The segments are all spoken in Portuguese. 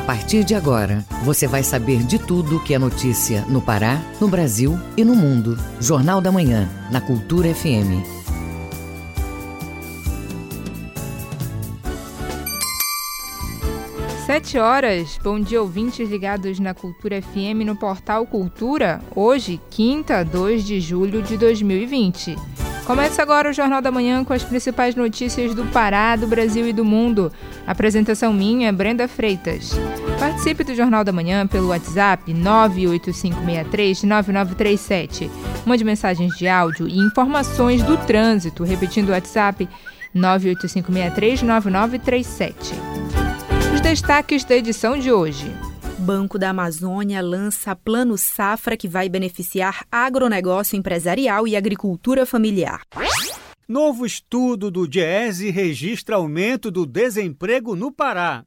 A partir de agora, você vai saber de tudo que é notícia no Pará, no Brasil e no mundo. Jornal da Manhã, na Cultura FM. Sete horas. Bom dia, ouvintes ligados na Cultura FM no portal Cultura. Hoje, quinta, 2 de julho de 2020. Começa agora o Jornal da Manhã com as principais notícias do Pará, do Brasil e do mundo. Apresentação minha, Brenda Freitas. Participe do Jornal da Manhã pelo WhatsApp 985639937. Mande mensagens de áudio e informações do trânsito, repetindo o WhatsApp 985639937. Os destaques da edição de hoje. Banco da Amazônia lança Plano Safra que vai beneficiar agronegócio empresarial e agricultura familiar. Novo estudo do DIESE registra aumento do desemprego no Pará.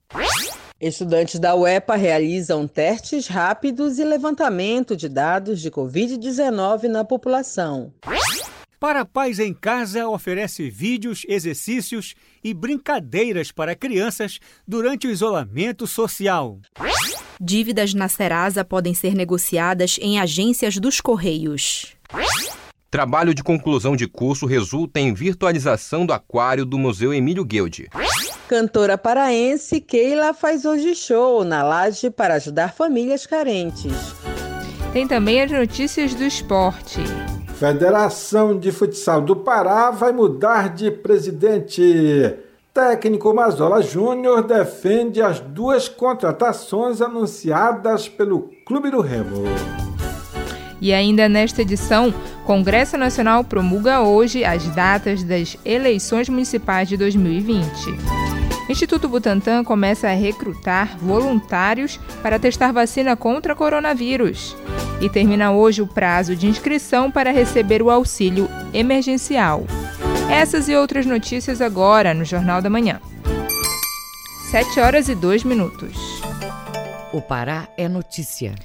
Estudantes da UEPA realizam testes rápidos e levantamento de dados de Covid-19 na população. Para Pais em Casa oferece vídeos, exercícios e brincadeiras para crianças durante o isolamento social. Dívidas na Serasa podem ser negociadas em agências dos Correios. Trabalho de conclusão de curso resulta em virtualização do aquário do Museu Emílio Guilde. Cantora paraense Keila faz hoje show na laje para ajudar famílias carentes. Tem também as notícias do esporte. Federação de Futsal do Pará vai mudar de presidente. Técnico Mazola Júnior defende as duas contratações anunciadas pelo Clube do Remo. E ainda nesta edição, Congresso Nacional promulga hoje as datas das eleições municipais de 2020. Instituto Butantan começa a recrutar voluntários para testar vacina contra coronavírus. E termina hoje o prazo de inscrição para receber o auxílio emergencial. Essas e outras notícias agora no Jornal da Manhã. 7 horas e 2 minutos. O Pará é notícia.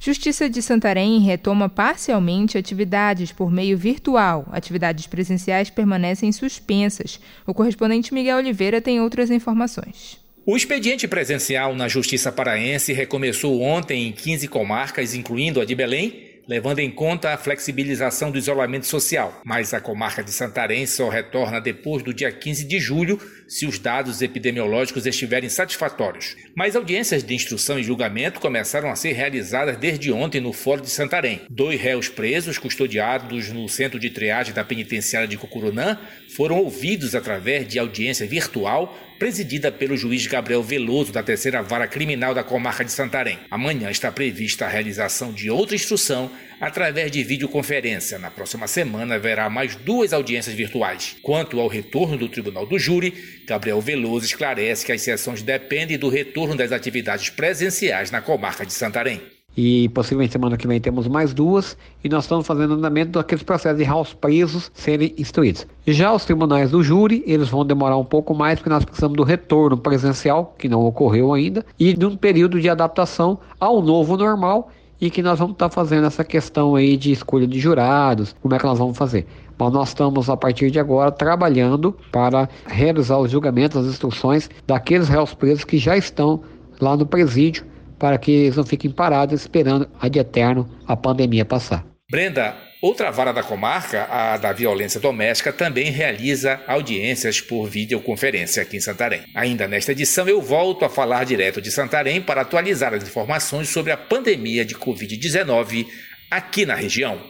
Justiça de Santarém retoma parcialmente atividades por meio virtual. Atividades presenciais permanecem suspensas. O correspondente Miguel Oliveira tem outras informações. O expediente presencial na Justiça Paraense recomeçou ontem em 15 comarcas, incluindo a de Belém, levando em conta a flexibilização do isolamento social. Mas a comarca de Santarém só retorna depois do dia 15 de julho, se os dados epidemiológicos estiverem satisfatórios. Mas audiências de instrução e julgamento começaram a ser realizadas desde ontem no Fórum de Santarém. Dois réus presos, custodiados no centro de triagem da penitenciária de Cucurunã, foram ouvidos através de audiência virtual presidida pelo juiz Gabriel Veloso, da terceira vara criminal da comarca de Santarém. Amanhã está prevista a realização de outra instrução através de videoconferência. Na próxima semana haverá mais duas audiências virtuais. Quanto ao retorno do Tribunal do Júri, Gabriel Veloso esclarece que as sessões dependem do retorno das atividades presenciais na comarca de Santarém e possivelmente semana que vem temos mais duas, e nós estamos fazendo andamento daqueles processos de réus presos serem instruídos. Já os tribunais do júri, eles vão demorar um pouco mais, porque nós precisamos do retorno presencial, que não ocorreu ainda, e de um período de adaptação ao novo normal, e que nós vamos estar fazendo essa questão aí de escolha de jurados, como é que nós vamos fazer. Mas nós estamos, a partir de agora, trabalhando para realizar os julgamentos, as instruções daqueles réus presos que já estão lá no presídio, para que eles não fiquem parados esperando a de eterno a pandemia passar. Brenda, outra vara da comarca, a da violência doméstica, também realiza audiências por videoconferência aqui em Santarém. Ainda nesta edição, eu volto a falar direto de Santarém para atualizar as informações sobre a pandemia de Covid-19 aqui na região.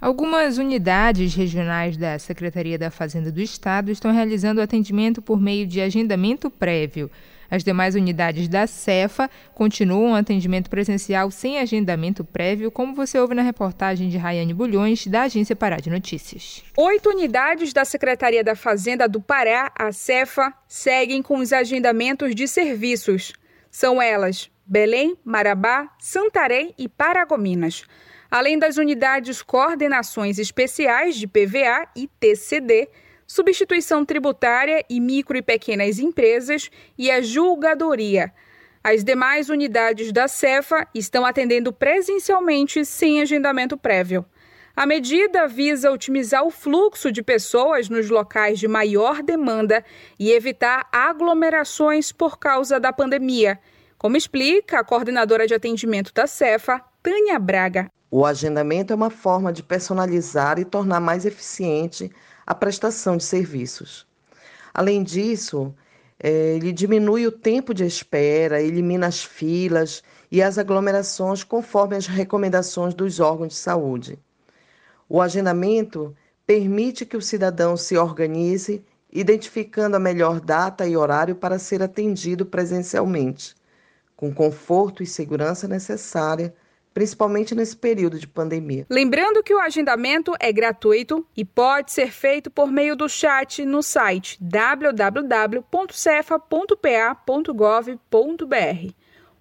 Algumas unidades regionais da Secretaria da Fazenda do Estado estão realizando atendimento por meio de agendamento prévio. As demais unidades da Cefa continuam atendimento presencial sem agendamento prévio, como você ouve na reportagem de Rayane Bulhões, da Agência Pará de Notícias. Oito unidades da Secretaria da Fazenda do Pará, a Cefa, seguem com os agendamentos de serviços. São elas Belém, Marabá, Santarém e Paragominas. Além das unidades Coordenações Especiais de PVA e TCD, substituição tributária e micro e pequenas empresas e a julgadoria. As demais unidades da Cefa estão atendendo presencialmente sem agendamento prévio. A medida visa otimizar o fluxo de pessoas nos locais de maior demanda e evitar aglomerações por causa da pandemia, como explica a coordenadora de atendimento da Cefa, Tânia Braga. O agendamento é uma forma de personalizar e tornar mais eficiente a prestação de serviços. Além disso, é, ele diminui o tempo de espera, elimina as filas e as aglomerações conforme as recomendações dos órgãos de saúde. O agendamento permite que o cidadão se organize, identificando a melhor data e horário para ser atendido presencialmente, com conforto e segurança necessária principalmente nesse período de pandemia. Lembrando que o agendamento é gratuito e pode ser feito por meio do chat no site www.cefa.pa.gov.br.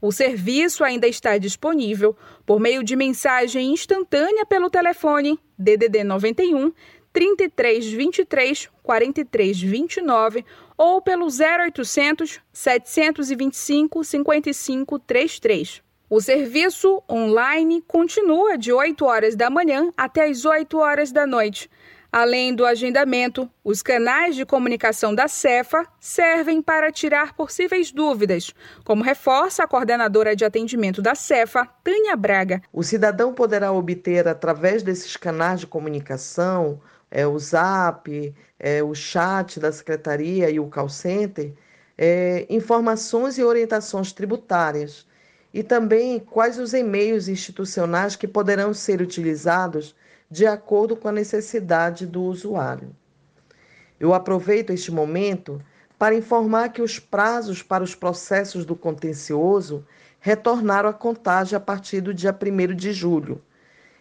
O serviço ainda está disponível por meio de mensagem instantânea pelo telefone DDD 91 3323 4329 ou pelo 0800 725 5533. O serviço online continua de 8 horas da manhã até as 8 horas da noite. Além do agendamento, os canais de comunicação da Cefa servem para tirar possíveis dúvidas, como reforça a coordenadora de atendimento da Cefa, Tânia Braga. O cidadão poderá obter, através desses canais de comunicação, é, o Zap, é, o chat da Secretaria e o call center, é, informações e orientações tributárias e também quais os e-mails institucionais que poderão ser utilizados de acordo com a necessidade do usuário. Eu aproveito este momento para informar que os prazos para os processos do contencioso retornaram à contagem a partir do dia 1 de julho.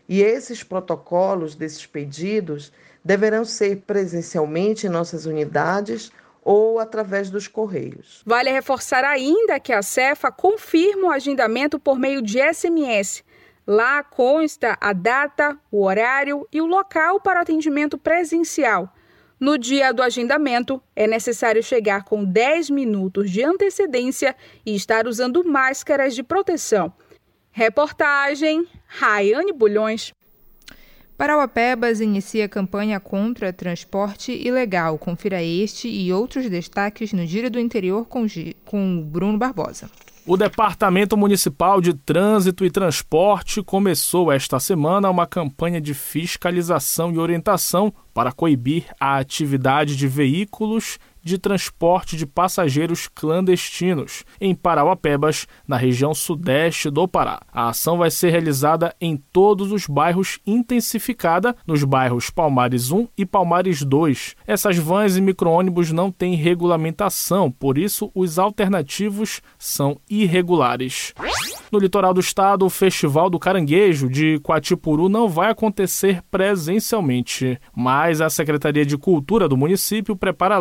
E esses protocolos desses pedidos deverão ser presencialmente em nossas unidades ou através dos correios. Vale reforçar ainda que a Cefa confirma o agendamento por meio de SMS. Lá consta a data, o horário e o local para o atendimento presencial. No dia do agendamento, é necessário chegar com 10 minutos de antecedência e estar usando máscaras de proteção. Reportagem Raiane Bulhões. Parauapebas inicia campanha contra transporte ilegal. Confira este e outros destaques no Giro do Interior com, com Bruno Barbosa. O Departamento Municipal de Trânsito e Transporte começou esta semana uma campanha de fiscalização e orientação para coibir a atividade de veículos de transporte de passageiros clandestinos em Parauapebas, na região sudeste do Pará. A ação vai ser realizada em todos os bairros, intensificada nos bairros Palmares 1 e Palmares 2. Essas vans e micro-ônibus não têm regulamentação, por isso os alternativos são irregulares. No litoral do estado, o Festival do Caranguejo de Quatipuru não vai acontecer presencialmente, mas a Secretaria de Cultura do município prepara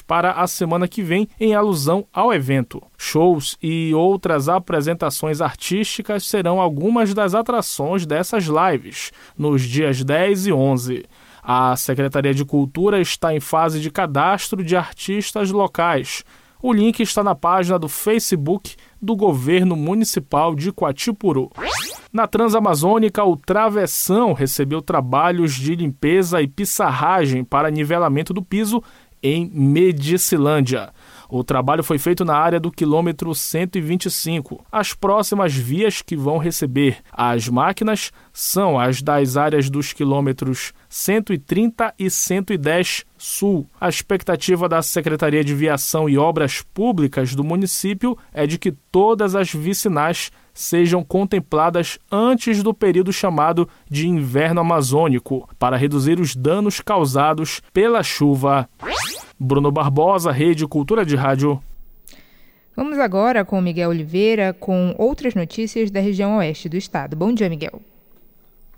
para a semana que vem em alusão ao evento. Shows e outras apresentações artísticas serão algumas das atrações dessas lives, nos dias 10 e 11. A Secretaria de Cultura está em fase de cadastro de artistas locais. O link está na página do Facebook do governo municipal de Quatipuru. Na Transamazônica, o Travessão recebeu trabalhos de limpeza e pissarragem para nivelamento do piso em Medicilândia. O trabalho foi feito na área do quilômetro 125. As próximas vias que vão receber as máquinas são as das áreas dos quilômetros 130 e 110 Sul. A expectativa da Secretaria de Viação e Obras Públicas do município é de que todas as vicinais sejam contempladas antes do período chamado de inverno amazônico, para reduzir os danos causados pela chuva. Bruno Barbosa, Rede Cultura de Rádio. Vamos agora com Miguel Oliveira com outras notícias da região oeste do estado. Bom dia, Miguel.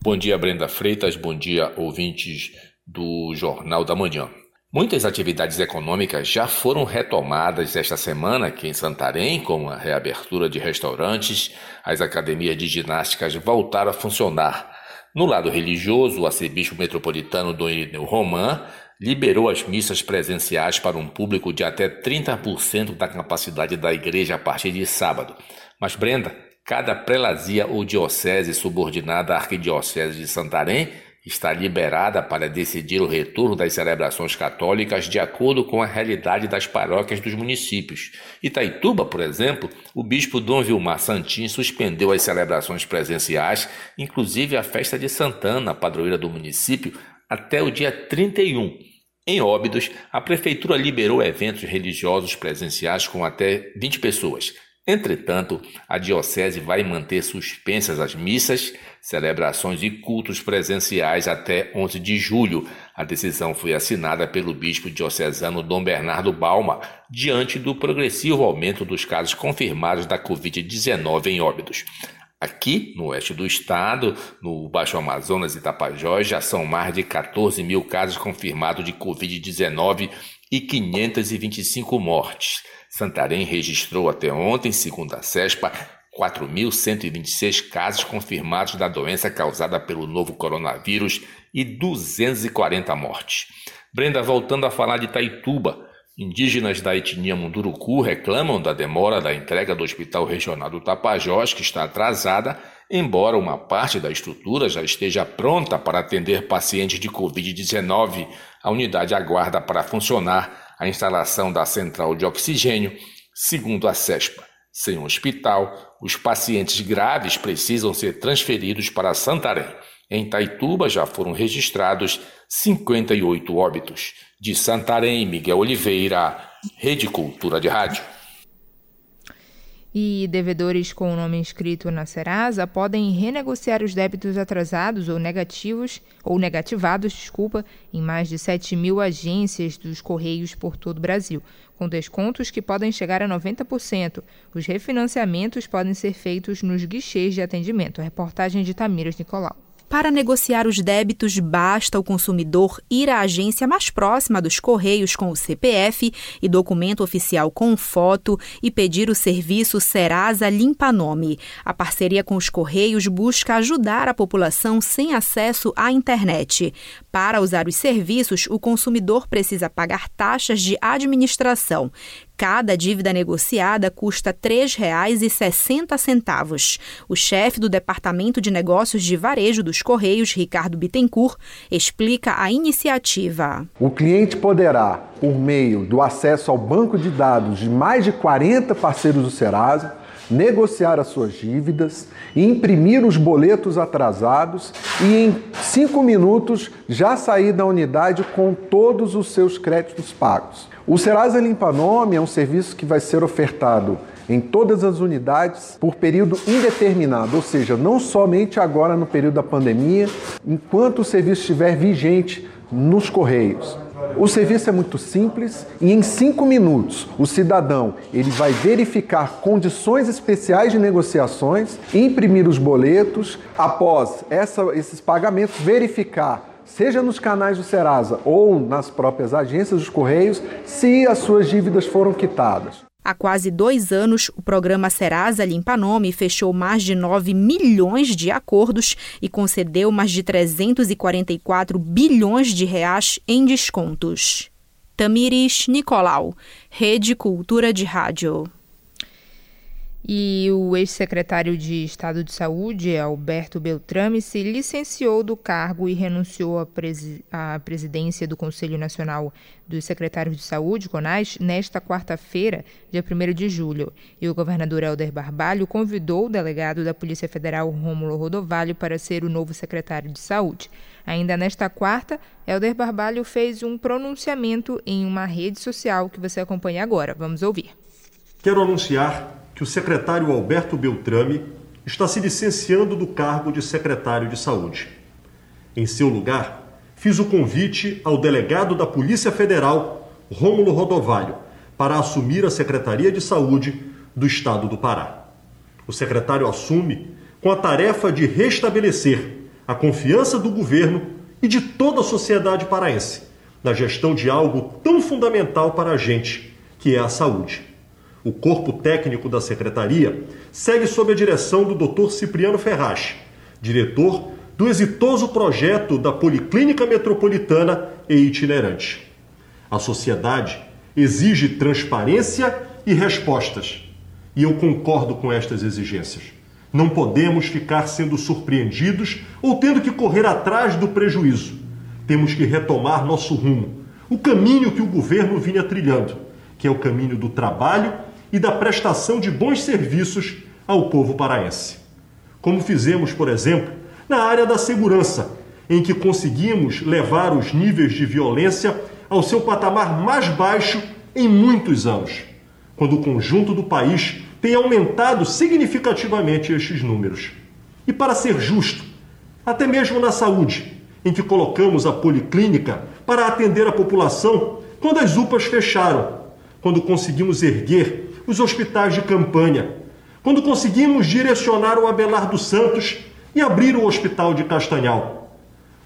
Bom dia, Brenda Freitas. Bom dia, ouvintes do Jornal da Manhã. Muitas atividades econômicas já foram retomadas esta semana aqui em Santarém, como a reabertura de restaurantes, as academias de ginásticas voltaram a funcionar. No lado religioso, o arcebispo metropolitano Dom Irineu Roman liberou as missas presenciais para um público de até 30% da capacidade da igreja a partir de sábado. Mas, Brenda, cada prelazia ou diocese subordinada à Arquidiocese de Santarém está liberada para decidir o retorno das celebrações católicas de acordo com a realidade das paróquias dos municípios. Itaituba, por exemplo, o bispo Dom Vilmar Santin suspendeu as celebrações presenciais, inclusive a festa de Santana, padroeira do município, até o dia 31. Em Óbidos, a prefeitura liberou eventos religiosos presenciais com até 20 pessoas. Entretanto, a Diocese vai manter suspensas as missas, celebrações e cultos presenciais até 11 de julho. A decisão foi assinada pelo bispo diocesano Dom Bernardo Balma, diante do progressivo aumento dos casos confirmados da Covid-19 em Óbidos. Aqui, no oeste do estado, no Baixo Amazonas e Tapajós, já são mais de 14 mil casos confirmados de Covid-19 e 525 mortes. Santarém registrou até ontem, segundo a CESPA, 4.126 casos confirmados da doença causada pelo novo coronavírus e 240 mortes. Brenda, voltando a falar de Taituba, indígenas da etnia Munduruku reclamam da demora da entrega do Hospital Regional do Tapajós, que está atrasada, embora uma parte da estrutura já esteja pronta para atender pacientes de Covid-19. A unidade aguarda para funcionar a instalação da central de oxigênio, segundo a CESPA. Sem um hospital, os pacientes graves precisam ser transferidos para Santarém. Em Taituba já foram registrados 58 óbitos. De Santarém, Miguel Oliveira, Rede Cultura de Rádio e devedores com o nome inscrito na Serasa podem renegociar os débitos atrasados ou negativos ou negativados, desculpa, em mais de 7 mil agências dos Correios por todo o Brasil, com descontos que podem chegar a 90%. Os refinanciamentos podem ser feitos nos guichês de atendimento. A reportagem de Tamiras Nicolau. Para negociar os débitos, basta o consumidor ir à agência mais próxima dos Correios com o CPF e documento oficial com foto e pedir o serviço Serasa Limpa Nome. A parceria com os Correios busca ajudar a população sem acesso à internet. Para usar os serviços, o consumidor precisa pagar taxas de administração. Cada dívida negociada custa R$ 3,60. O chefe do Departamento de Negócios de Varejo dos Correios, Ricardo Bittencourt, explica a iniciativa. O cliente poderá, por meio do acesso ao banco de dados de mais de 40 parceiros do Serasa, negociar as suas dívidas, imprimir os boletos atrasados e em cinco minutos já sair da unidade com todos os seus créditos pagos. O Serasa Limpa Nome é um serviço que vai ser ofertado em todas as unidades por período indeterminado, ou seja, não somente agora no período da pandemia, enquanto o serviço estiver vigente nos Correios. O serviço é muito simples e em cinco minutos o cidadão ele vai verificar condições especiais de negociações, imprimir os boletos, após essa, esses pagamentos verificar seja nos canais do Serasa ou nas próprias agências dos Correios, se as suas dívidas foram quitadas. Há quase dois anos, o programa Serasa Limpa Nome fechou mais de 9 milhões de acordos e concedeu mais de 344 bilhões de reais em descontos. Tamires Nicolau, Rede Cultura de Rádio. E o ex-secretário de Estado de Saúde, Alberto Beltrame, se licenciou do cargo e renunciou à, presi presidência do Conselho Nacional dos Secretários de Saúde, CONAS, nesta quarta-feira, dia 1 de julho. E o governador Helder Barbalho convidou o delegado da Polícia Federal, Rômulo Rodovalho, para ser o novo secretário de Saúde. Ainda nesta quarta, Helder Barbalho fez um pronunciamento em uma rede social que você acompanha agora. Vamos ouvir. Quero anunciar que o secretário Alberto Beltrame está se licenciando do cargo de secretário de Saúde. Em seu lugar, fiz o convite ao delegado da Polícia Federal, Rômulo Rodovalho, para assumir a Secretaria de Saúde do Estado do Pará. O secretário assume com a tarefa de restabelecer a confiança do governo e de toda a sociedade paraense na gestão de algo tão fundamental para a gente, que é a saúde. O corpo técnico da secretaria segue sob a direção do Dr. Cipriano Ferraz, diretor do exitoso projeto da Policlínica Metropolitana e Itinerante. A sociedade exige transparência e respostas, e eu concordo com estas exigências. Não podemos ficar sendo surpreendidos ou tendo que correr atrás do prejuízo. Temos que retomar nosso rumo, o caminho que o governo vinha trilhando, que é o caminho do trabalho e da prestação de bons serviços ao povo paraense. Como fizemos, por exemplo, na área da segurança, em que conseguimos levar os níveis de violência ao seu patamar mais baixo em muitos anos, quando o conjunto do país tem aumentado significativamente estes números. E para ser justo, até mesmo na saúde, em que colocamos a policlínica para atender a população quando as UPAs fecharam, quando conseguimos erguer os hospitais de campanha, quando conseguimos direcionar o Abelardo Santos e abrir o Hospital de Castanhal,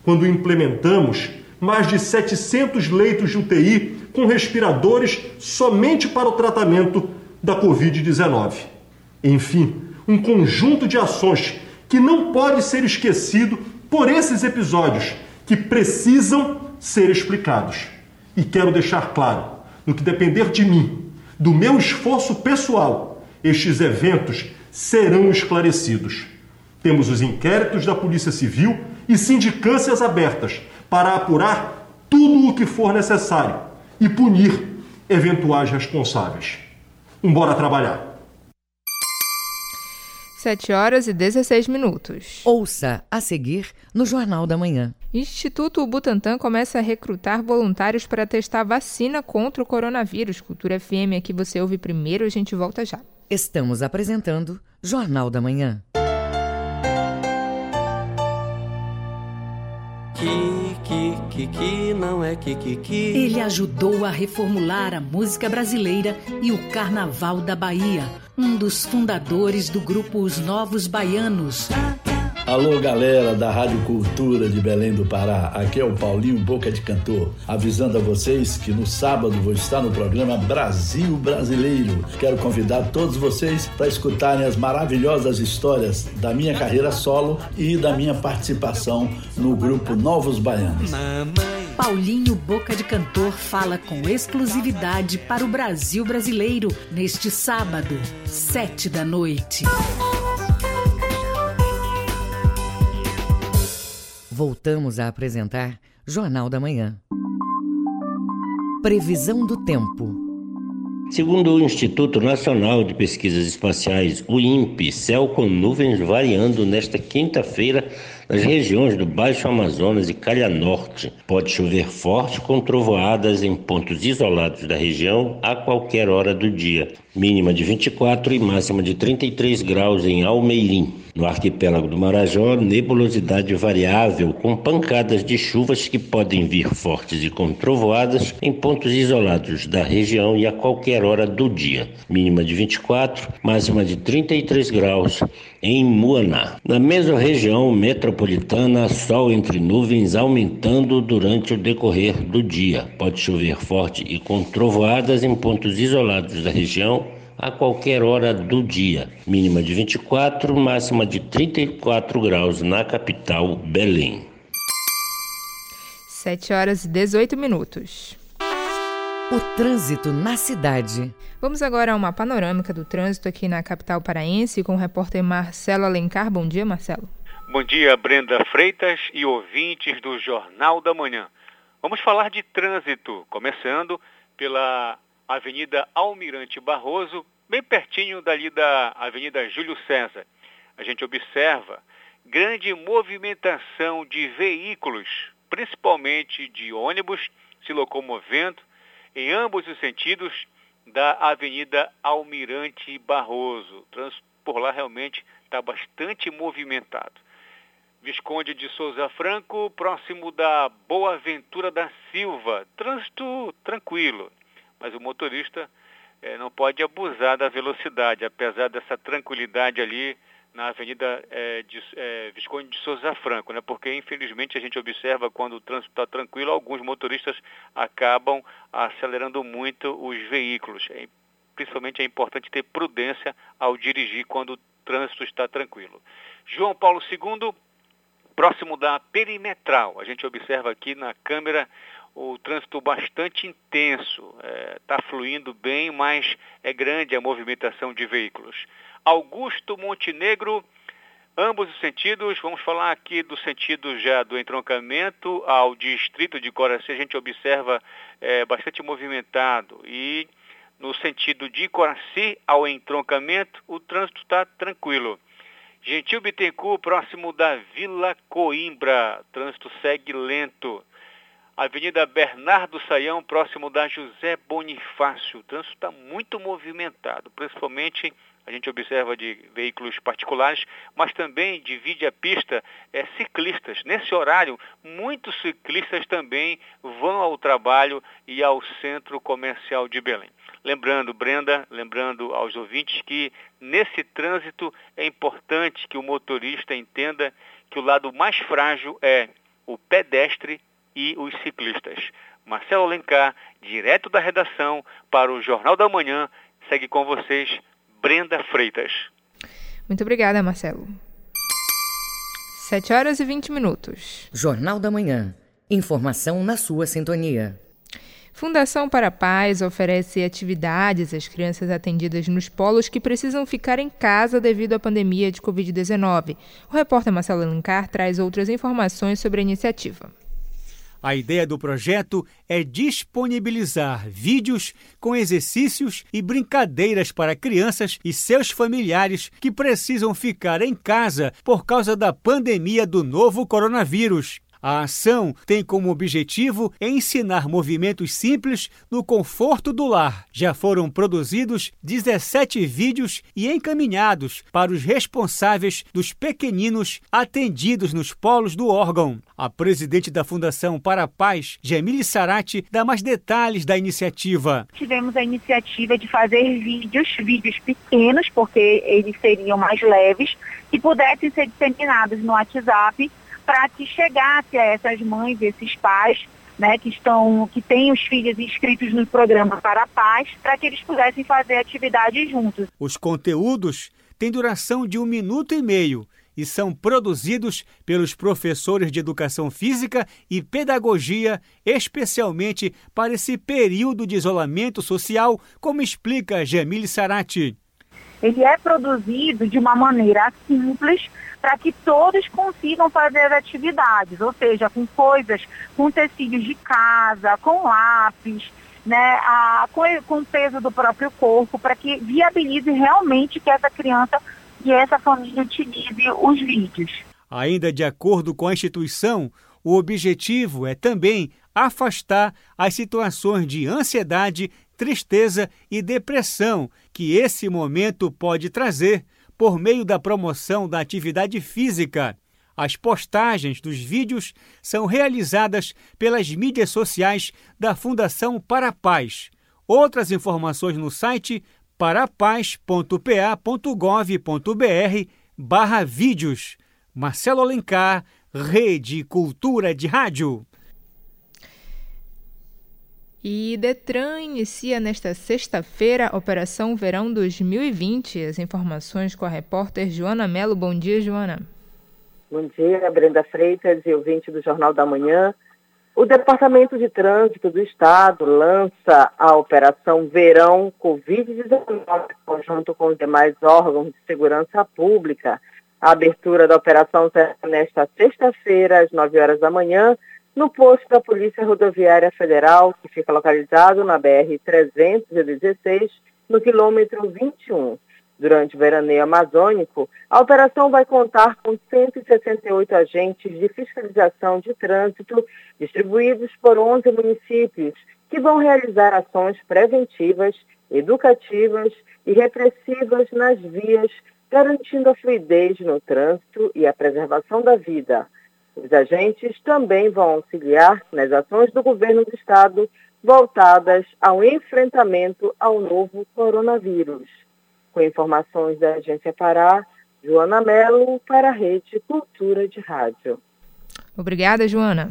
quando implementamos mais de 700 leitos de UTI com respiradores somente para o tratamento da Covid-19. Enfim, um conjunto de ações que não pode ser esquecido por esses episódios que precisam ser explicados. E quero deixar claro, no que depender de mim, do meu esforço pessoal, estes eventos serão esclarecidos. Temos os inquéritos da Polícia Civil e sindicâncias abertas para apurar tudo o que for necessário e punir eventuais responsáveis. Embora trabalhar. 7 horas e 16 minutos. Ouça a seguir no Jornal da Manhã. Instituto Butantan começa a recrutar voluntários para testar vacina contra o coronavírus. Cultura FM, aqui você ouve primeiro, a gente volta já. Estamos apresentando Jornal da Manhã. Não é. Ele ajudou a reformular a música brasileira e o Carnaval da Bahia, um dos fundadores do grupo Os Novos Baianos. Alô, galera da Rádio Cultura de Belém do Pará. Aqui é o Paulinho Boca de Cantor, avisando a vocês que no sábado vou estar no programa Brasil Brasileiro. Quero convidar todos vocês para escutarem as maravilhosas histórias da minha carreira solo e da minha participação no grupo Novos Baianos. Paulinho Boca de Cantor fala com exclusividade para o Brasil Brasileiro neste sábado, sete da noite. Voltamos a apresentar Jornal da Manhã. Previsão do tempo. Segundo o Instituto Nacional de Pesquisas Espaciais, o INPE, céu com nuvens variando nesta quinta-feira nas regiões do Baixo Amazonas e Calha Norte. Pode chover forte com trovoadas em pontos isolados da região a qualquer hora do dia. Mínima de 24 e máxima de 33 graus em Almeirim. No arquipélago do Marajó, nebulosidade variável, com pancadas de chuvas que podem vir fortes e com trovoadas em pontos isolados da região e a qualquer hora do dia. Mínima de 24, máxima de 33 graus em Muaná. Na mesma região metropolitana, sol entre nuvens aumentando durante o decorrer do dia. Pode chover forte e com trovoadas em pontos isolados da região a qualquer hora do dia. Mínima de 24, máxima de 34 graus na capital, Belém. 7 horas e 18 minutos. O trânsito na cidade. Vamos agora a uma panorâmica do trânsito aqui na capital paraense com o repórter Marcelo Alencar. Bom dia, Marcelo. Bom dia, Brenda Freitas e ouvintes do Jornal da Manhã. Vamos falar de trânsito, começando pela Avenida Almirante Barroso, bem pertinho dali da Avenida Júlio César. A gente observa grande movimentação de veículos, principalmente de ônibus, se locomovendo em ambos os sentidos da Avenida Almirante Barroso. Trânsito por lá realmente está bastante movimentado. Visconde de Souza Franco, próximo da Boa Ventura da Silva. Trânsito tranquilo mas o motorista é, não pode abusar da velocidade, apesar dessa tranquilidade ali na Avenida é, de, é, Visconde de Souza Franco, né? porque infelizmente a gente observa quando o trânsito está tranquilo, alguns motoristas acabam acelerando muito os veículos. É, principalmente é importante ter prudência ao dirigir quando o trânsito está tranquilo. João Paulo II, próximo da perimetral, a gente observa aqui na câmera o trânsito bastante intenso. Está é, fluindo bem, mas é grande a movimentação de veículos. Augusto Montenegro, ambos os sentidos. Vamos falar aqui do sentido já do entroncamento ao distrito de Coraci. A gente observa é, bastante movimentado e no sentido de Coraci ao entroncamento, o trânsito está tranquilo. Gentil Bittencourt, próximo da Vila Coimbra, trânsito segue lento. Avenida Bernardo Saião, próximo da José Bonifácio. O trânsito está muito movimentado, principalmente a gente observa de veículos particulares, mas também divide a pista é, ciclistas. Nesse horário, muitos ciclistas também vão ao trabalho e ao centro comercial de Belém. Lembrando, Brenda, lembrando aos ouvintes que nesse trânsito é importante que o motorista entenda que o lado mais frágil é o pedestre e os ciclistas. Marcelo Alencar, direto da redação para o Jornal da Manhã, segue com vocês Brenda Freitas. Muito obrigada, Marcelo. 7 horas e 20 minutos. Jornal da Manhã. Informação na sua sintonia. Fundação para a Paz oferece atividades às crianças atendidas nos polos que precisam ficar em casa devido à pandemia de Covid-19. O repórter Marcelo Alencar traz outras informações sobre a iniciativa. A ideia do projeto é disponibilizar vídeos com exercícios e brincadeiras para crianças e seus familiares que precisam ficar em casa por causa da pandemia do novo coronavírus. A ação tem como objetivo ensinar movimentos simples no conforto do lar. Já foram produzidos 17 vídeos e encaminhados para os responsáveis dos pequeninos atendidos nos polos do órgão. A presidente da Fundação para a Paz, Gemile Sarati, dá mais detalhes da iniciativa. Tivemos a iniciativa de fazer vídeos, vídeos pequenos, porque eles seriam mais leves, e pudessem ser disseminados no WhatsApp para que chegasse a essas mães, esses pais, né, que estão, que têm os filhos inscritos no programa para a paz, para que eles pudessem fazer atividades juntos. Os conteúdos têm duração de um minuto e meio e são produzidos pelos professores de educação física e pedagogia, especialmente para esse período de isolamento social, como explica Gemile Sarati. Ele é produzido de uma maneira simples, para que todos consigam fazer as atividades, ou seja, com coisas, com tecidos de casa, com lápis, né, a, com, com o peso do próprio corpo, para que viabilize realmente que essa criança e essa família utilize os vídeos. Ainda de acordo com a instituição, o objetivo é também afastar as situações de ansiedade, tristeza e depressão que esse momento pode trazer por meio da promoção da atividade física. As postagens dos vídeos são realizadas pelas mídias sociais da Fundação Para a Paz. Outras informações no site parapaz.pa.gov.br barra vídeos. Marcelo Alencar, Rede Cultura de Rádio. E Detran inicia nesta sexta-feira a Operação Verão 2020. As informações com a repórter Joana Melo. Bom dia, Joana. Bom dia, Brenda Freitas e ouvinte do Jornal da Manhã. O Departamento de Trânsito do Estado lança a Operação Verão Covid-19, conjunto com os demais órgãos de segurança pública. A abertura da operação será nesta sexta-feira, às 9 horas da manhã, no posto da Polícia Rodoviária Federal, que fica localizado na BR-316, no quilômetro 21. Durante o veraneio amazônico, a operação vai contar com 168 agentes de fiscalização de trânsito distribuídos por 11 municípios, que vão realizar ações preventivas, educativas e repressivas nas vias, garantindo a fluidez no trânsito e a preservação da vida. Os agentes também vão auxiliar nas ações do governo do estado voltadas ao enfrentamento ao novo coronavírus. Com informações da Agência Pará, Joana Melo para a Rede Cultura de Rádio. Obrigada, Joana.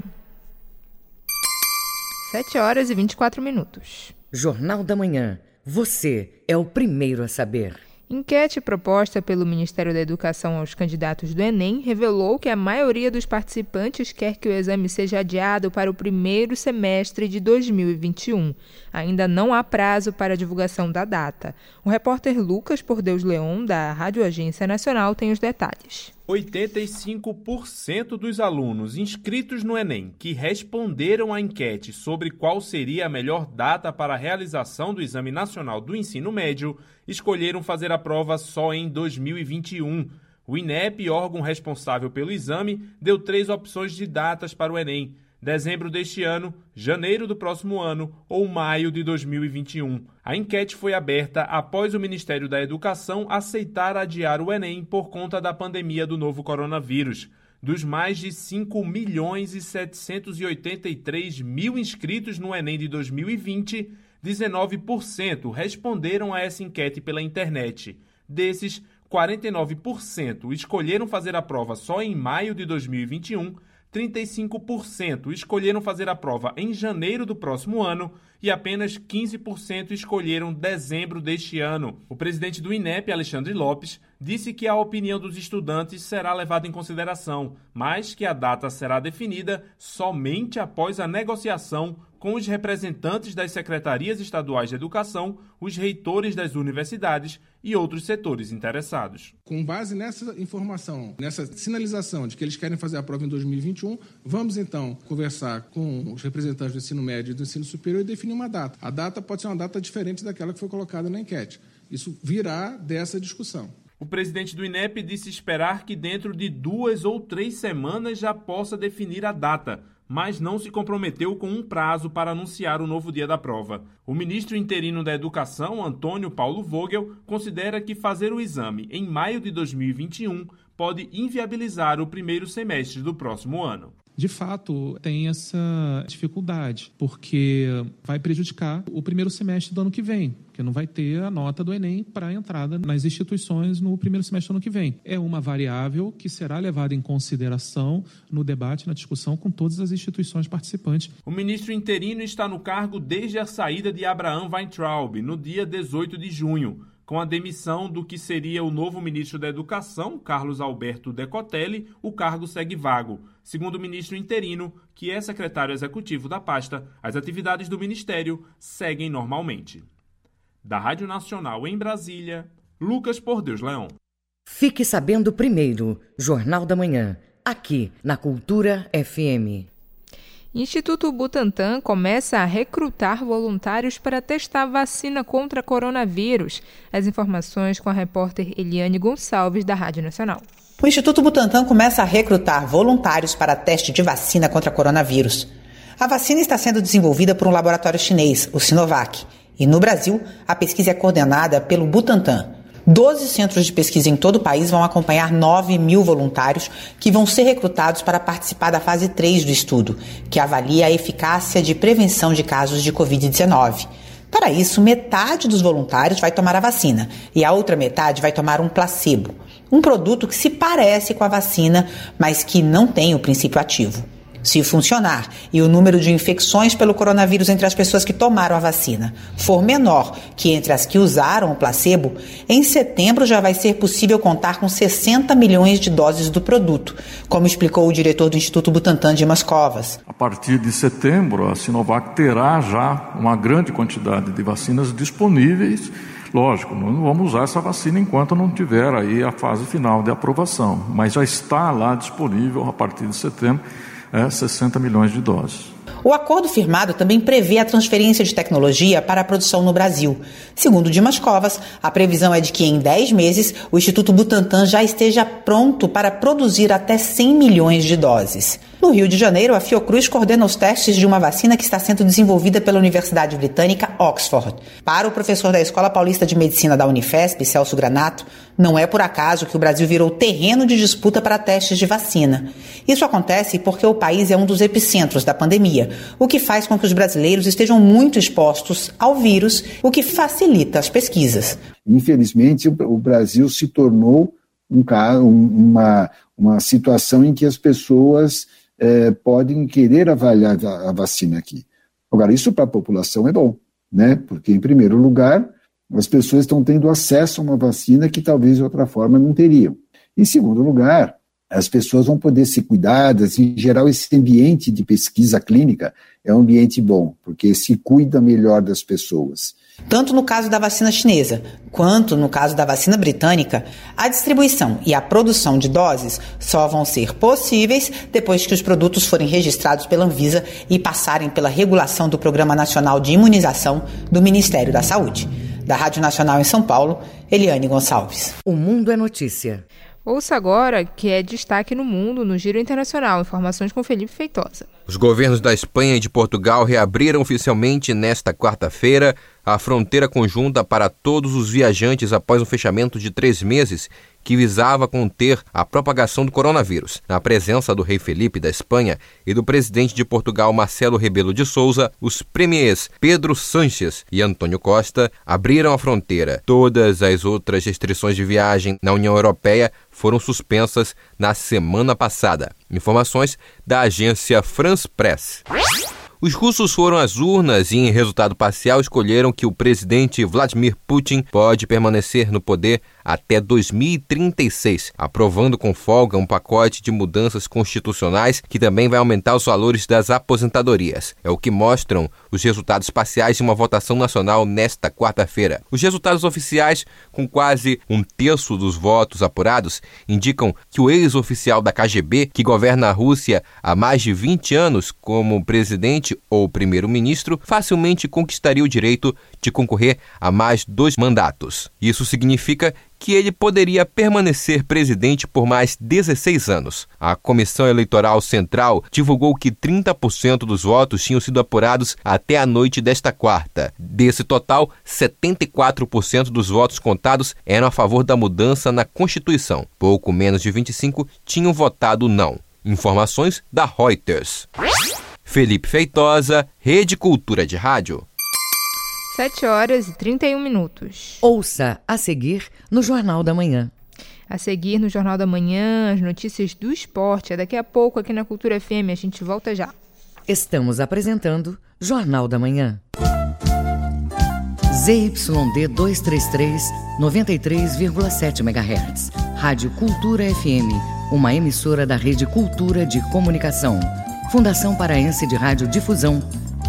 7 horas e 24 minutos. Jornal da Manhã. Você é o primeiro a saber. Enquete proposta pelo Ministério da Educação aos candidatos do Enem revelou que a maioria dos participantes quer que o exame seja adiado para o primeiro semestre de 2021. Ainda não há prazo para a divulgação da data. O repórter Lucas Por Deus Leão, da Rádio Agência Nacional, tem os detalhes. 85% dos alunos inscritos no Enem que responderam à enquete sobre qual seria a melhor data para a realização do Exame Nacional do Ensino Médio escolheram fazer a prova só em 2021. O INEP, órgão responsável pelo exame, deu três opções de datas para o Enem: dezembro deste ano, janeiro do próximo ano ou maio de 2021. A enquete foi aberta após o Ministério da Educação aceitar adiar o Enem por conta da pandemia do novo coronavírus. Dos mais de 5 milhões e 783 mil inscritos no Enem de 2020, 19% responderam a essa enquete pela internet. Desses, 49% escolheram fazer a prova só em maio de 2021 35% escolheram fazer a prova em janeiro do próximo ano e apenas 15% escolheram dezembro deste ano. O presidente do INEP, Alexandre Lopes, disse que a opinião dos estudantes será levada em consideração, mas que a data será definida somente após a negociação com os representantes das secretarias estaduais de educação, os reitores das universidades e outros setores interessados. Com base nessa informação, nessa sinalização de que eles querem fazer a prova em 2021, vamos então conversar com os representantes do ensino médio e do ensino superior e definir uma data. A data pode ser uma data diferente daquela que foi colocada na enquete. Isso virá dessa discussão. O presidente do INEP disse esperar que dentro de duas ou três semanas já possa definir a data mas não se comprometeu com um prazo para anunciar o novo dia da prova. O ministro interino da Educação, Antônio Paulo Vogel, considera que fazer o exame em maio de 2021 pode inviabilizar o primeiro semestre do próximo ano de fato tem essa dificuldade, porque vai prejudicar o primeiro semestre do ano que vem, porque não vai ter a nota do Enem para a entrada nas instituições no primeiro semestre do ano que vem. É uma variável que será levada em consideração no debate, na discussão com todas as instituições participantes. O ministro interino está no cargo desde a saída de Abraham Weintraub, no dia 18 de junho. Com a demissão do que seria o novo ministro da Educação, Carlos Alberto Decotelli, o cargo segue vago. Segundo o ministro interino, que é secretário executivo da pasta, as atividades do ministério seguem normalmente. Da Rádio Nacional em Brasília, Lucas Por Deus Leão. Fique sabendo primeiro, Jornal da Manhã, aqui na Cultura FM. Instituto Butantan começa a recrutar voluntários para testar vacina contra coronavírus. As informações com a repórter Eliane Gonçalves, da Rádio Nacional. O Instituto Butantan começa a recrutar voluntários para teste de vacina contra coronavírus. A vacina está sendo desenvolvida por um laboratório chinês, o Sinovac, e no Brasil, a pesquisa é coordenada pelo Butantan. Doze centros de pesquisa em todo o país vão acompanhar 9 mil voluntários que vão ser recrutados para participar da fase 3 do estudo, que avalia a eficácia de prevenção de casos de Covid-19. Para isso, metade dos voluntários vai tomar a vacina e a outra metade vai tomar um placebo, um produto que se parece com a vacina, mas que não tem o princípio ativo. Se funcionar e o número de infecções pelo coronavírus entre as pessoas que tomaram a vacina for menor que entre as que usaram o placebo, em setembro já vai ser possível contar com 60 milhões de doses do produto, como explicou o diretor do Instituto Butantan de Mascovas. A partir de setembro, a Sinovac terá já uma grande quantidade de vacinas disponíveis. Lógico, não vamos usar essa vacina enquanto não tiver aí a fase final de aprovação, mas já está lá disponível a partir de setembro é 60 milhões de doses. O acordo firmado também prevê a transferência de tecnologia para a produção no Brasil. Segundo Dimas Covas, a previsão é de que em 10 meses o Instituto Butantan já esteja pronto para produzir até 100 milhões de doses. No Rio de Janeiro, a Fiocruz coordena os testes de uma vacina que está sendo desenvolvida pela Universidade Britânica Oxford. Para o professor da Escola Paulista de Medicina da Unifesp, Celso Granato, não é por acaso que o Brasil virou terreno de disputa para testes de vacina. Isso acontece porque o país é um dos epicentros da pandemia, o que faz com que os brasileiros estejam muito expostos ao vírus, o que facilita as pesquisas. Infelizmente, o Brasil se tornou um, uma, uma situação em que as pessoas é, podem querer avaliar a, vacina aqui. Agora, isso para a população é bom, né? Porque, em primeiro lugar, as pessoas estão tendo acesso a uma vacina que talvez de outra forma não teriam. Em segundo lugar, as pessoas vão poder ser cuidadas, em geral, esse ambiente de pesquisa clínica é um ambiente bom, porque se cuida melhor das pessoas. Tanto no caso da vacina chinesa, quanto no caso da vacina britânica, a distribuição e a produção de doses só vão ser possíveis depois que os produtos forem registrados pela Anvisa e passarem pela regulação do Programa Nacional de Imunização do Ministério da Saúde. Da Rádio Nacional em São Paulo, Eliane Gonçalves. O Mundo é Notícia. Ouça agora que é destaque no mundo no Giro Internacional. Informações com Felipe Feitosa. Os governos da Espanha e de Portugal reabriram oficialmente nesta quarta-feira a fronteira conjunta para todos os viajantes após um fechamento de três meses que visava conter a propagação do coronavírus. Na presença do rei Felipe da Espanha e do presidente de Portugal Marcelo Rebelo de Souza, os premiers Pedro Sanches e Antônio Costa abriram a fronteira. Todas as outras restrições de viagem na União Europeia foram suspensas na semana passada. Informações da agência France Press. Os russos foram às urnas e, em resultado parcial, escolheram que o presidente Vladimir Putin pode permanecer no poder até 2036, aprovando com folga um pacote de mudanças constitucionais que também vai aumentar os valores das aposentadorias. É o que mostram os resultados parciais de uma votação nacional nesta quarta-feira. Os resultados oficiais, com quase um terço dos votos apurados, indicam que o ex-oficial da KGB, que governa a Rússia há mais de 20 anos como presidente ou primeiro-ministro, facilmente conquistaria o direito de concorrer a mais dois mandatos. Isso significa que ele poderia permanecer presidente por mais 16 anos. A Comissão Eleitoral Central divulgou que 30% dos votos tinham sido apurados até a noite desta quarta. Desse total, 74% dos votos contados eram a favor da mudança na Constituição. Pouco menos de 25 tinham votado não. Informações da Reuters. Felipe Feitosa, Rede Cultura de Rádio. 7 horas e 31 minutos. Ouça a seguir no Jornal da Manhã. A seguir no Jornal da Manhã, as notícias do esporte. É daqui a pouco aqui na Cultura FM. A gente volta já. Estamos apresentando Jornal da Manhã. ZYD 233, 93,7 MHz. Rádio Cultura FM. Uma emissora da Rede Cultura de Comunicação. Fundação Paraense de Rádio Difusão.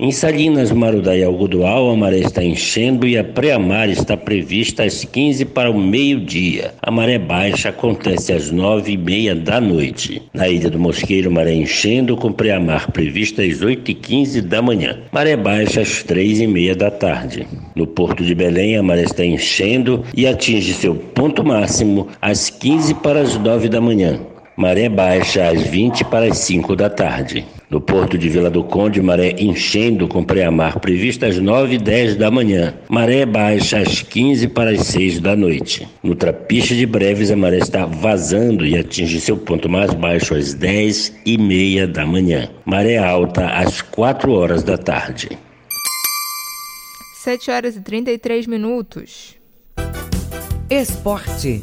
Em Salinas, Marudá e Algodual, a maré está enchendo e a pré-mar está prevista às 15 para o meio-dia. A maré baixa acontece às 9 e meia da noite. Na Ilha do Mosqueiro, maré enchendo com pré-mar prevista às 8 e 15 da manhã. Maré baixa às 3 e meia da tarde. No Porto de Belém, a maré está enchendo e atinge seu ponto máximo às 15 para as 9 da manhã. Maré baixa às 20 para as 5 da tarde. No porto de Vila do Conde, maré enchendo com pré-mar prevista às 9 e 10 da manhã. Maré baixa às 15 para as 6 da noite. No Trapiche de Breves, a maré está vazando e atinge seu ponto mais baixo às 10 e meia da manhã. Maré alta às 4 horas da tarde. 7 horas e 33 minutos. Esporte.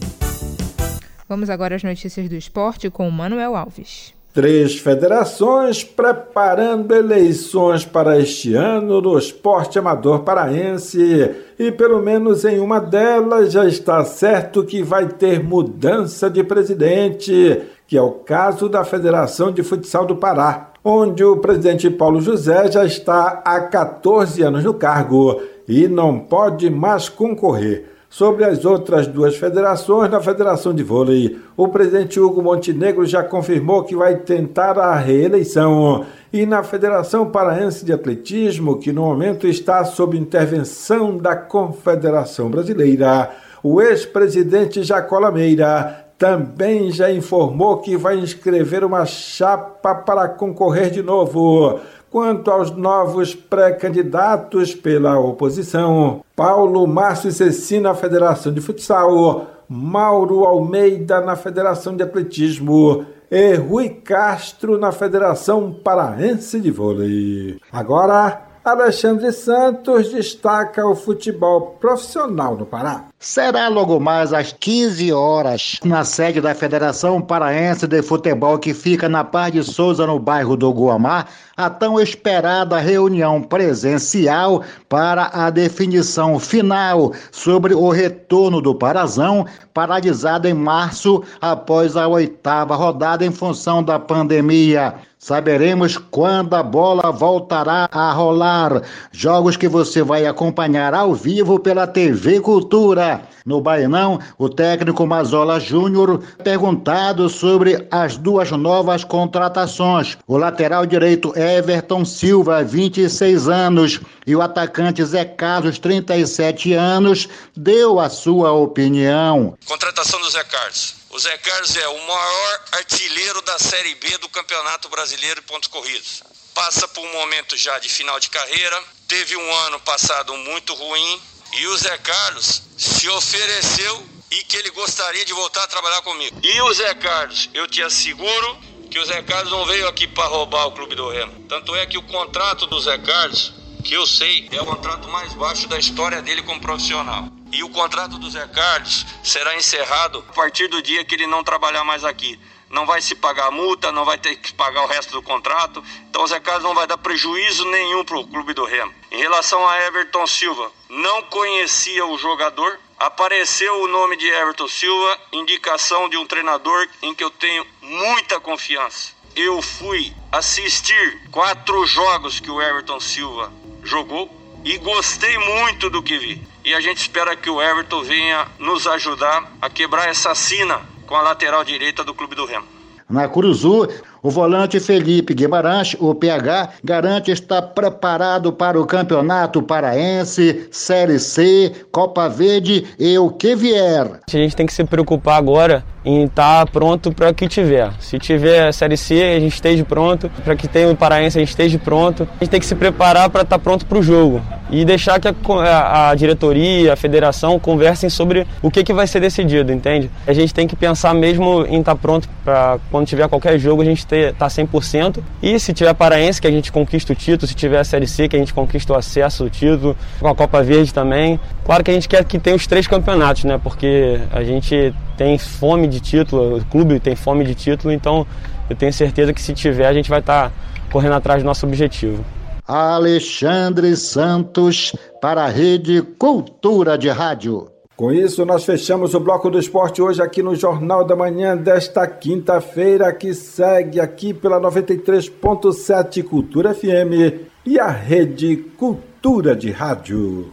Vamos agora às notícias do esporte com o Manuel Alves. Três federações preparando eleições para este ano no esporte amador paraense e pelo menos em uma delas já está certo que vai ter mudança de presidente, que é o caso da Federação de Futsal do Pará, onde o presidente Paulo José já está há 14 anos no cargo e não pode mais concorrer. Sobre as outras duas federações, na Federação de Vôlei, o presidente Hugo Montenegro já confirmou que vai tentar a reeleição. E na Federação Paraense de Atletismo, que no momento está sob intervenção da Confederação Brasileira, o ex-presidente Jacó Lameira também já informou que vai inscrever uma chapa para concorrer de novo. Quanto aos novos pré-candidatos pela oposição, Paulo Márcio Ceci na Federação de Futsal, Mauro Almeida na Federação de Atletismo e Rui Castro na Federação Paraense de Vôlei. Agora, Alexandre Santos destaca o futebol profissional no Pará será logo mais às 15 horas na sede da Federação Paraense de Futebol que fica na Paz de Souza, no bairro do Guamá, a tão esperada reunião presencial para a definição final sobre o retorno do Parazão, paralisado em março após a oitava rodada em função da pandemia. Saberemos quando a bola voltará a rolar. Jogos que você vai acompanhar ao vivo pela TV Cultura. No Bainão, o técnico Mazola Júnior perguntado sobre as duas novas contratações. O lateral direito Everton Silva, 26 anos, e o atacante Zé Carlos, 37 anos, deu a sua opinião. Contratação do Zé Carlos. O Zé Carlos é o maior artilheiro da Série B do Campeonato Brasileiro de Pontos Corridos. Passa por um momento já de final de carreira. Teve um ano passado muito ruim, e o Zé Carlos se ofereceu e que ele gostaria de voltar a trabalhar comigo. E o Zé Carlos, eu te asseguro que o Zé Carlos não veio aqui para roubar o Clube do Remo. Tanto é que o contrato do Zé Carlos, que eu sei, é o contrato mais baixo da história dele como profissional. E o contrato do Zé Carlos será encerrado a partir do dia que ele não trabalhar mais aqui não vai se pagar multa, não vai ter que pagar o resto do contrato. Então o Zé Carlos não vai dar prejuízo nenhum para o clube do Remo. Em relação a Everton Silva, não conhecia o jogador. Apareceu o nome de Everton Silva, indicação de um treinador em que eu tenho muita confiança. Eu fui assistir quatro jogos que o Everton Silva jogou e gostei muito do que vi. E a gente espera que o Everton venha nos ajudar a quebrar essa sina com a lateral direita do Clube do Remo. Na Curuzu, o volante Felipe Guimarães, o PH, garante estar preparado para o Campeonato Paraense, Série C, Copa Verde e o que vier. A gente tem que se preocupar agora em estar pronto para o que tiver. Se tiver Série C, a gente esteja pronto. Para que tenha o Paraense, a gente esteja pronto. A gente tem que se preparar para estar pronto para o jogo e deixar que a, a, diretoria, a federação conversem sobre o que, que vai ser decidido, entende? A gente tem que pensar mesmo em estar pronto para quando tiver qualquer jogo a gente ter ter, tá 100%. E se tiver Paraense, que a gente conquista o título, se tiver a Série C, que a gente conquista o acesso ao título, com a Copa Verde também. Claro que a gente quer que tenha os três campeonatos, né? Porque a gente tem fome de título, o clube tem fome de título, então eu tenho certeza que se tiver, a gente vai estar tá correndo atrás do nosso objetivo. Alexandre Santos para a Rede Cultura de Rádio. Com isso, nós fechamos o bloco do esporte hoje aqui no Jornal da Manhã desta quinta-feira, que segue aqui pela 93.7 Cultura FM e a Rede Cultura de Rádio.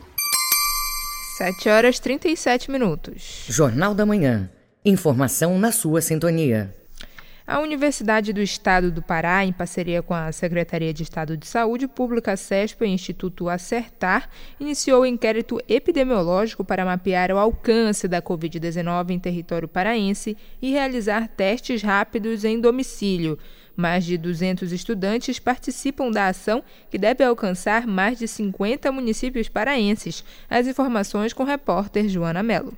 7 horas 37 minutos. Jornal da Manhã. Informação na sua sintonia. A Universidade do Estado do Pará, em parceria com a Secretaria de Estado de Saúde Pública, SESP e Instituto Acertar, iniciou o inquérito epidemiológico para mapear o alcance da Covid-19 em território paraense e realizar testes rápidos em domicílio. Mais de 200 estudantes participam da ação, que deve alcançar mais de 50 municípios paraenses. As informações com o repórter Joana Mello.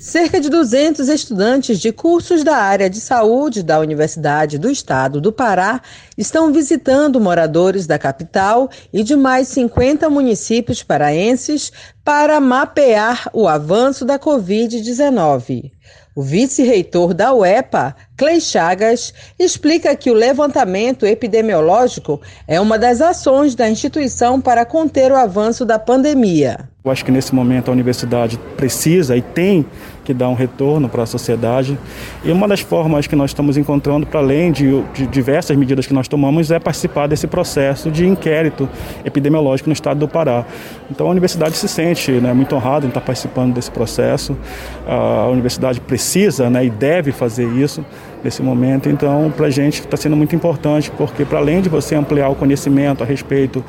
Cerca de 200 estudantes de cursos da área de saúde da Universidade do Estado do Pará estão visitando moradores da capital e de mais 50 municípios paraenses para mapear o avanço da Covid-19. O vice-reitor da UEPA, Clay Chagas, explica que o levantamento epidemiológico é uma das ações da instituição para conter o avanço da pandemia. Eu acho que nesse momento a universidade precisa e tem que dar um retorno para a sociedade. E uma das formas que nós estamos encontrando, para além de, de, diversas medidas que nós tomamos, é participar desse processo de inquérito epidemiológico no estado do Pará. Então a universidade se sente né, muito honrada em estar participando desse processo. A universidade precisa né, e deve fazer isso nesse momento. Então, para a gente está sendo muito importante, porque para além de você ampliar o conhecimento a respeito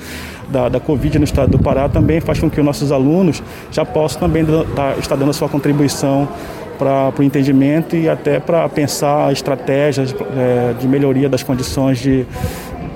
da, da Covid no estado do Pará, também faz com que os nossos alunos já possam também tá, estar dando a sua contribuição para o entendimento e até para pensar estratégias é, de melhoria das condições de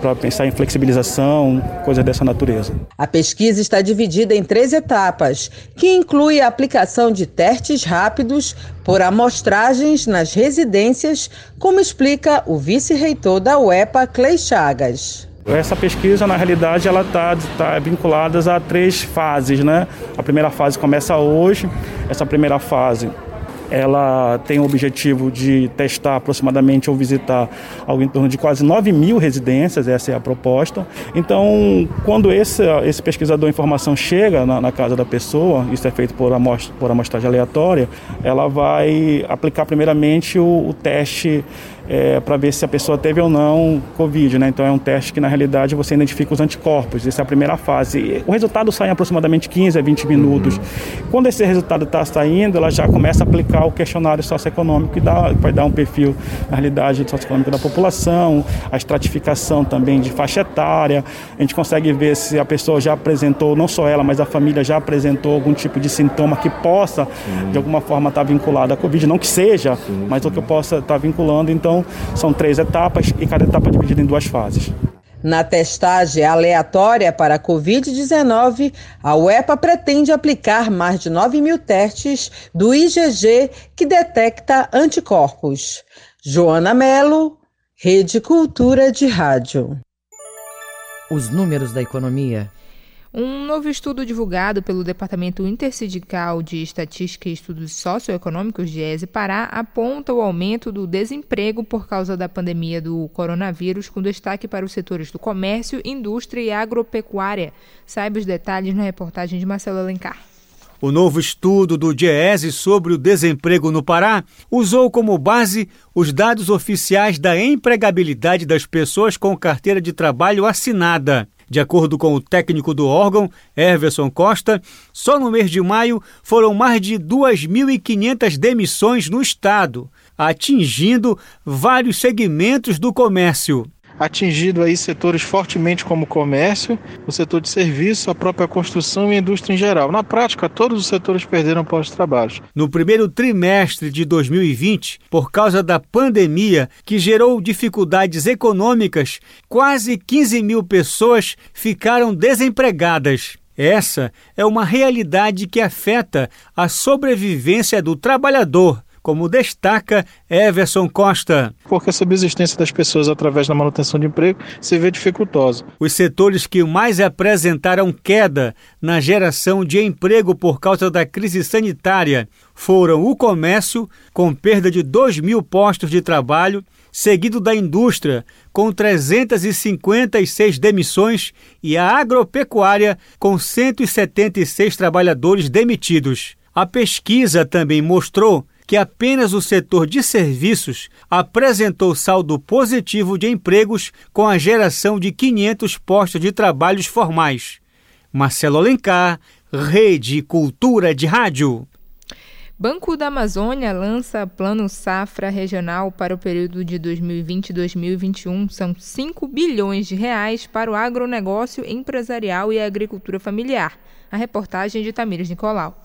para pensar em flexibilização, coisas dessa natureza. A pesquisa está dividida em três etapas, que inclui a aplicação de testes rápidos por amostragens nas residências, como explica o vice-reitor da UEPA, Clay Chagas. Essa pesquisa, na realidade, ela está tá vinculada a três fases, né? A primeira fase começa hoje. Essa primeira fase ela tem o objetivo de testar aproximadamente ou visitar algo em torno de quase 9 mil residências, essa é a proposta. Então, quando esse, esse pesquisador informação chega na, na, casa da pessoa, isso é feito por, amostra, por amostragem aleatória, ela vai aplicar primeiramente o, o teste é, para ver se a pessoa teve ou não Covid, né? Então é um teste que na realidade você identifica os anticorpos. Essa é a primeira fase. O resultado sai em aproximadamente 15 a 20 minutos. Uhum. Quando esse resultado está saindo, ela já começa a aplicar o questionário socioeconômico que dá, vai dar um perfil na realidade socioeconômico da população, a estratificação também de faixa etária. A gente consegue ver se a pessoa já apresentou, não só ela, mas a família já apresentou algum tipo de sintoma que possa uhum. de alguma forma estar tá vinculado à Covid, não que seja, mas o que eu possa estar tá vinculando. Então então, são três etapas e cada etapa é dividida em duas fases. Na testagem aleatória para a Covid-19, a UEPA pretende aplicar mais de 9 mil testes do IgG que detecta anticorpos. Joana Melo, Rede Cultura de Rádio. Os números da economia um novo estudo divulgado pelo Departamento Intersindical de Estatística e Estudos Socioeconômicos de ESE Pará aponta o aumento do desemprego por causa da pandemia do coronavírus, com destaque para os setores do comércio, indústria e agropecuária. Saiba os detalhes na reportagem de Marcelo Alencar. O novo estudo do DIEESE sobre o desemprego no Pará usou como base os dados oficiais da empregabilidade das pessoas com carteira de trabalho assinada. De acordo com o técnico do órgão, Everson Costa, só no mês de maio foram mais de 2.500 demissões no estado, atingindo vários segmentos do comércio atingido aí setores fortemente como o comércio, o setor de serviço, a própria construção e a indústria em geral. Na prática, todos os setores perderam postos-trabalhos. No primeiro trimestre de 2020, por causa da pandemia que gerou dificuldades econômicas, quase 15 mil pessoas ficaram desempregadas. Essa é uma realidade que afeta a sobrevivência do trabalhador como destaca Everson Costa. Porque a subsistência das pessoas através da manutenção de emprego se vê dificultosa. Os setores que mais apresentaram queda na geração de emprego por causa da crise sanitária foram o comércio, com perda de 2 mil postos de trabalho, seguido da indústria, com 356 demissões, e a agropecuária, com 176 trabalhadores demitidos. A pesquisa também mostrou que apenas o setor de serviços apresentou saldo positivo de empregos com a geração de 500 postos de trabalhos formais. Marcelo Alencar, Rede Cultura de Rádio. Banco da Amazônia lança Plano Safra Regional para o período de 2020-2021. São 5 bilhões de reais para o agronegócio empresarial e a agricultura familiar. A reportagem de Tamires Nicolau.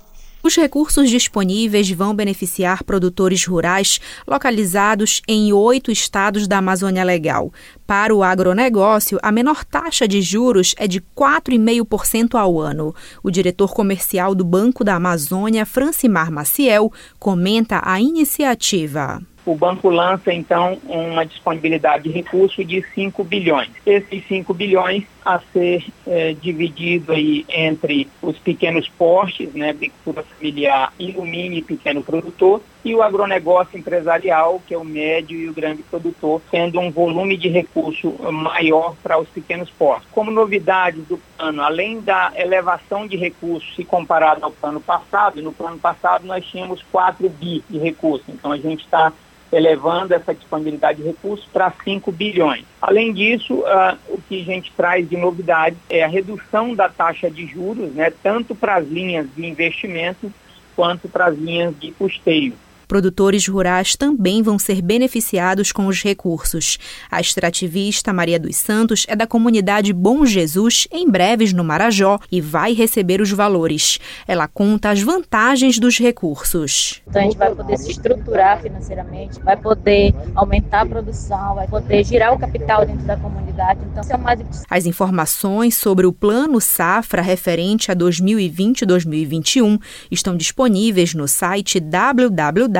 Os recursos disponíveis vão beneficiar produtores rurais localizados em oito estados da Amazônia Legal. Para o agronegócio, a menor taxa de juros é de 4,5% ao ano. O diretor comercial do Banco da Amazônia, Francimar Maciel, comenta a iniciativa o banco lança então uma disponibilidade de recurso de 5 bilhões. Esses 5 bilhões a ser é, dividido aí entre os pequenos portes, né, agricultura familiar e o mini pequeno produtor, e o agronegócio empresarial, que é o médio e o grande produtor, tendo um volume de recurso maior para os pequenos portos. Como novidade do plano, além da elevação de recursos se comparado ao plano passado, no plano passado nós tínhamos 4 bi de recursos, então a gente está elevando essa disponibilidade de recursos para 5 bilhões. Além disso, uh, o que a gente traz de novidade é a redução da taxa de juros, né, tanto para as linhas de investimento quanto para as linhas de custeio. Produtores rurais também vão ser beneficiados com os recursos. A extrativista Maria dos Santos é da comunidade Bom Jesus, em breves no Marajó, e vai receber os valores. Ela conta as vantagens dos recursos. Então a gente vai poder se estruturar financeiramente, vai poder aumentar a produção, vai poder girar o capital dentro da comunidade. Então, isso é mais As informações sobre o Plano Safra referente a 2020-2021 estão disponíveis no site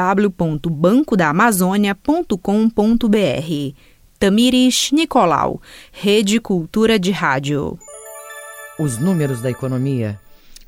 www.bancodaamazônia.com.br. Tamires Nicolau, Rede Cultura de Rádio. Os números da economia.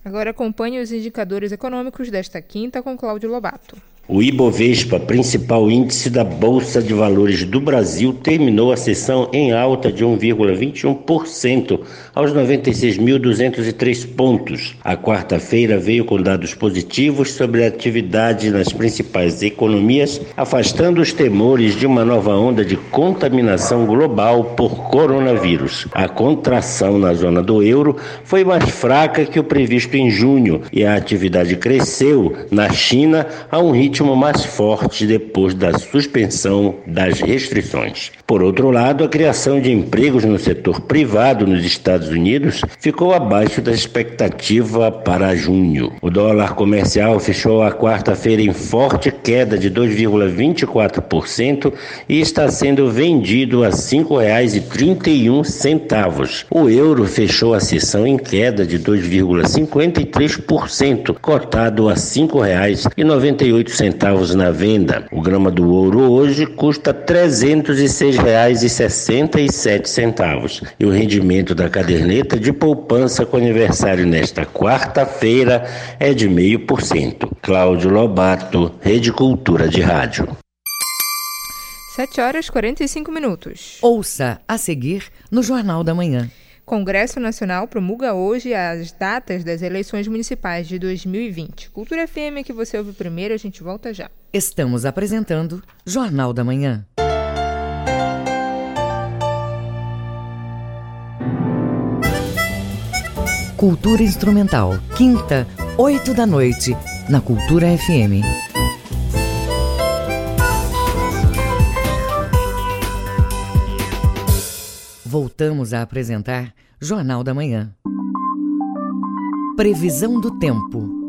Agora acompanhe os indicadores econômicos desta quinta com Cláudio Lobato. O Ibovespa, principal índice da Bolsa de Valores do Brasil, terminou a sessão em alta de 1,21% aos 96.203 pontos. A quarta-feira veio com dados positivos sobre a atividade nas principais economias, afastando os temores de uma nova onda de contaminação global por coronavírus. A contração na zona do euro foi mais fraca que o previsto em junho e a atividade cresceu na China a um ritmo mais forte depois da suspensão das restrições. Por outro lado, a criação de empregos no setor privado nos Estados Unidos ficou abaixo da expectativa para junho. O dólar comercial fechou a quarta-feira em forte queda de 2,24% e está sendo vendido a R$ 5,31. O euro fechou a sessão em queda de 2,53%, cotado a R$ 5,98 centavos na venda. O grama do ouro hoje custa R$ 306,67 e o rendimento da caderneta de poupança com aniversário nesta quarta-feira é de meio por cento. Cláudio Lobato, Rede Cultura de Rádio. 7 horas e 45 minutos. Ouça a seguir no Jornal da Manhã. Congresso Nacional promulga hoje as datas das eleições municipais de 2020. Cultura FM que você ouve primeiro, a gente volta já. Estamos apresentando Jornal da Manhã. Cultura Instrumental, quinta, oito da noite, na Cultura FM. Voltamos a apresentar Jornal da Manhã. Previsão do tempo.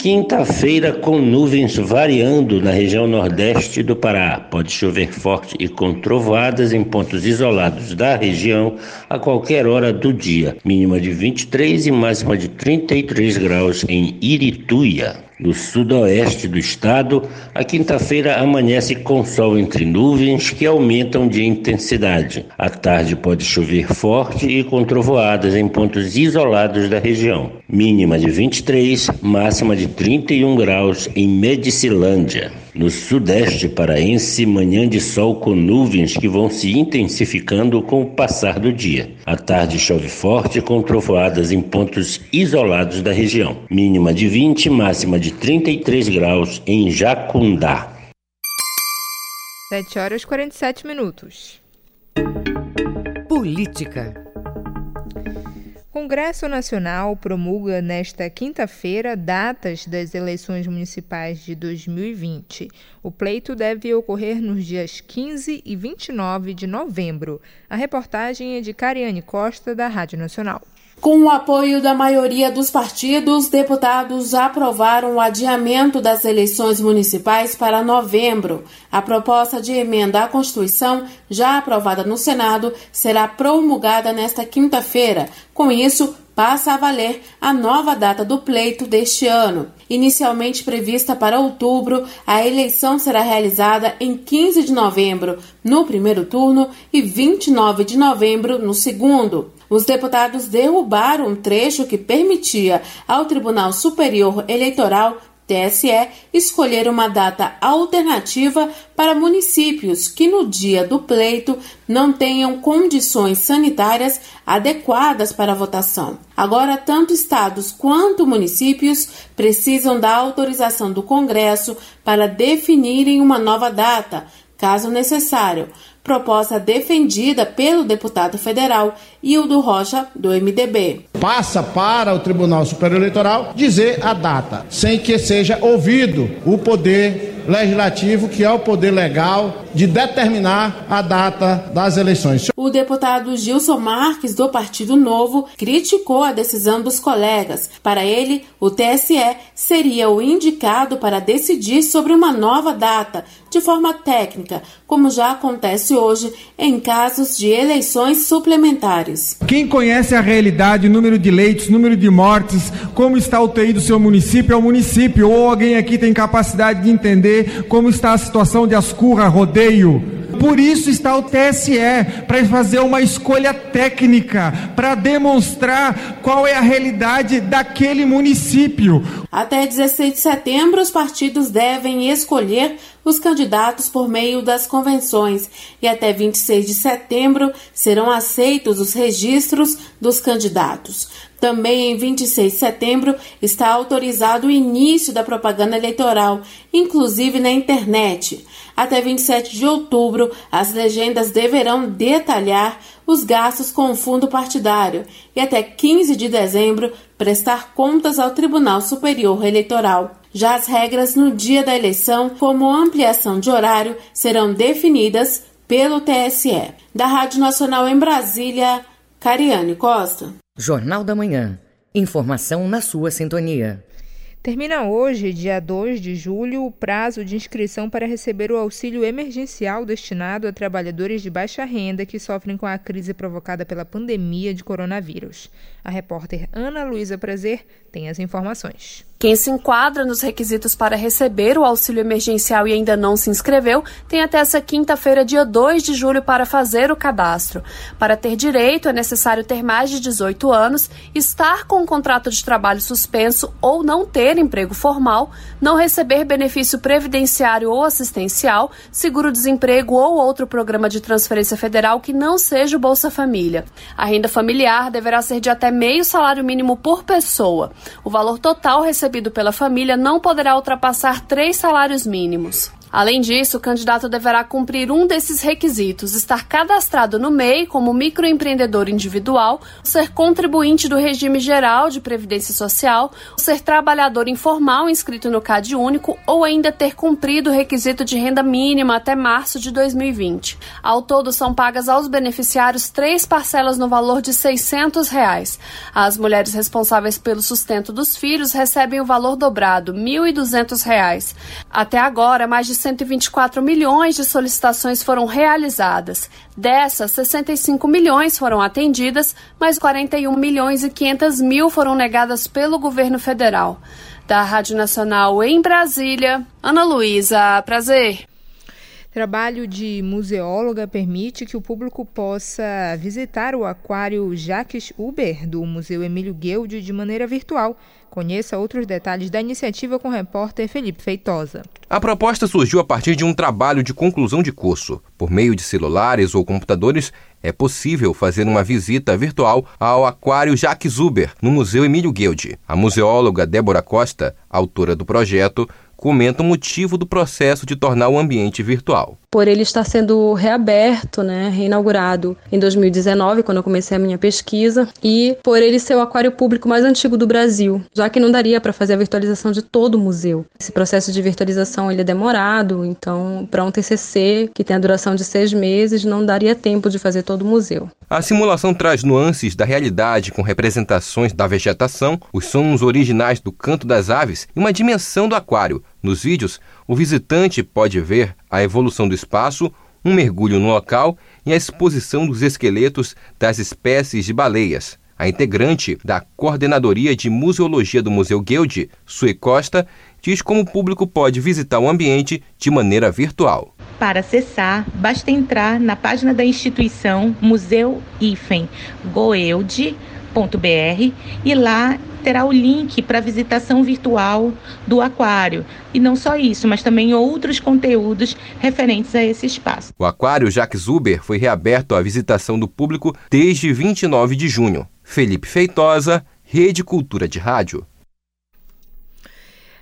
Quinta-feira com nuvens variando na região nordeste do Pará. Pode chover forte e com trovoadas em pontos isolados da região a qualquer hora do dia. Mínima de 23 e máxima de 33 graus em Irituia. No sudoeste do estado, a quinta-feira amanhece com sol entre nuvens que aumentam de intensidade. À tarde pode chover forte e com trovoadas em pontos isolados da região. Mínima de 23, máxima de 31 graus em Medicilândia. No sudeste paraense, manhã de sol com nuvens que vão se intensificando com o passar do dia. À tarde chove forte com trovoadas em pontos isolados da região. Mínima de 20, máxima de 33 graus em Jacundá. 7 horas e 47 minutos. Política. Congresso Nacional promulga nesta quinta-feira datas das eleições municipais de 2020. O pleito deve ocorrer nos dias 15 e 29 de novembro. A reportagem é de Cariane Costa, da Rádio Nacional. Com o apoio da maioria dos partidos, deputados aprovaram o adiamento das eleições municipais para novembro. A proposta de emenda à Constituição, já aprovada no Senado, será promulgada nesta quinta-feira. Com isso, passa a valer a nova data do pleito deste ano. Inicialmente prevista para outubro, a eleição será realizada em 15 de novembro, no primeiro turno, e 29 de novembro, no segundo. Os deputados derrubaram um trecho que permitia ao Tribunal Superior Eleitoral TSE escolher uma data alternativa para municípios que no dia do pleito não tenham condições sanitárias adequadas para a votação. Agora, tanto estados quanto municípios precisam da autorização do Congresso para definirem uma nova data, caso necessário proposta defendida pelo deputado federal Hildo Rocha, do MDB. Passa para o Tribunal Superior Eleitoral dizer a data, sem que seja ouvido o poder Legislativo, que é o poder legal de determinar a data das eleições. O deputado Gilson Marques, do Partido Novo, criticou a decisão dos colegas. Para ele, o TSE seria o indicado para decidir sobre uma nova data, de forma técnica, como já acontece hoje em casos de eleições suplementares. Quem conhece a realidade, o número de leitos, número de mortes, como está o TI do seu município, é o município, ou alguém aqui tem capacidade de entender como está a situação de Ascurra, Rodeio, por isso está o TSE, para fazer uma escolha técnica, para demonstrar qual é a realidade daquele município. Até 16 de setembro, os partidos devem escolher os candidatos por meio das convenções e até 26 de setembro serão aceitos os registros dos candidatos. Também em 26 de setembro está autorizado o início da propaganda eleitoral, inclusive na internet. Até 27 de outubro, as legendas deverão detalhar os gastos com o fundo partidário e até 15 de dezembro prestar contas ao Tribunal Superior Eleitoral. Já as regras no dia da eleição, como ampliação de horário, serão definidas pelo TSE. Da Rádio Nacional em Brasília, Cariane Costa. Jornal da Manhã. Informação na sua sintonia. Termina hoje, dia 2 de julho, o prazo de inscrição para receber o auxílio emergencial destinado a trabalhadores de baixa renda que sofrem com a crise provocada pela pandemia de coronavírus. A repórter Ana Luísa Prazer tem as informações. Quem se enquadra nos requisitos para receber o auxílio emergencial e ainda não se inscreveu, tem até essa quinta-feira, dia 2 de julho, para fazer o cadastro. Para ter direito, é necessário ter mais de 18 anos, estar com um contrato de trabalho suspenso ou não ter emprego formal, não receber benefício previdenciário ou assistencial, seguro-desemprego ou outro programa de transferência federal que não seja o Bolsa Família. A renda familiar deverá ser de até meio salário mínimo por pessoa. O valor total recebido recebido pela família não poderá ultrapassar três salários mínimos. Além disso, o candidato deverá cumprir um desses requisitos: estar cadastrado no MEI como microempreendedor individual, ser contribuinte do regime geral de previdência social, ser trabalhador informal inscrito no CAD único ou ainda ter cumprido o requisito de renda mínima até março de 2020. Ao todo, são pagas aos beneficiários três parcelas no valor de 600 reais. As mulheres responsáveis pelo sustento dos filhos recebem o valor dobrado, R$ 1.200. Até agora, mais de 124 milhões de solicitações foram realizadas. Dessas, 65 milhões foram atendidas, mas 41 milhões e 500 mil foram negadas pelo governo federal. Da Rádio Nacional em Brasília, Ana Luísa, prazer. Trabalho de museóloga permite que o público possa visitar o aquário Jacques Uber do Museu Emílio Guilde de maneira virtual. Conheça outros detalhes da iniciativa com o repórter Felipe Feitosa. A proposta surgiu a partir de um trabalho de conclusão de curso. Por meio de celulares ou computadores, é possível fazer uma visita virtual ao Aquário Jacques Uber, no Museu Emílio Guilde. A museóloga Débora Costa, autora do projeto, comenta o motivo do processo de tornar o ambiente virtual. Por ele estar sendo reaberto, né, reinaugurado em 2019, quando eu comecei a minha pesquisa, e por ele ser o aquário público mais antigo do Brasil, já que não daria para fazer a virtualização de todo o museu. Esse processo de virtualização ele é demorado, então para um TCC que tem a duração de seis meses não daria tempo de fazer todo o museu. A simulação traz nuances da realidade com representações da vegetação, os sons originais do canto das aves e uma dimensão do aquário, nos vídeos, o visitante pode ver a evolução do espaço, um mergulho no local e a exposição dos esqueletos das espécies de baleias. A integrante da Coordenadoria de Museologia do Museu Guild, Sui Costa, diz como o público pode visitar o ambiente de maneira virtual. Para acessar, basta entrar na página da instituição Museu IFEM Goelde br e lá terá o link para visitação virtual do aquário. E não só isso, mas também outros conteúdos referentes a esse espaço. O aquário Jacques Uber foi reaberto à visitação do público desde 29 de junho. Felipe Feitosa, Rede Cultura de Rádio.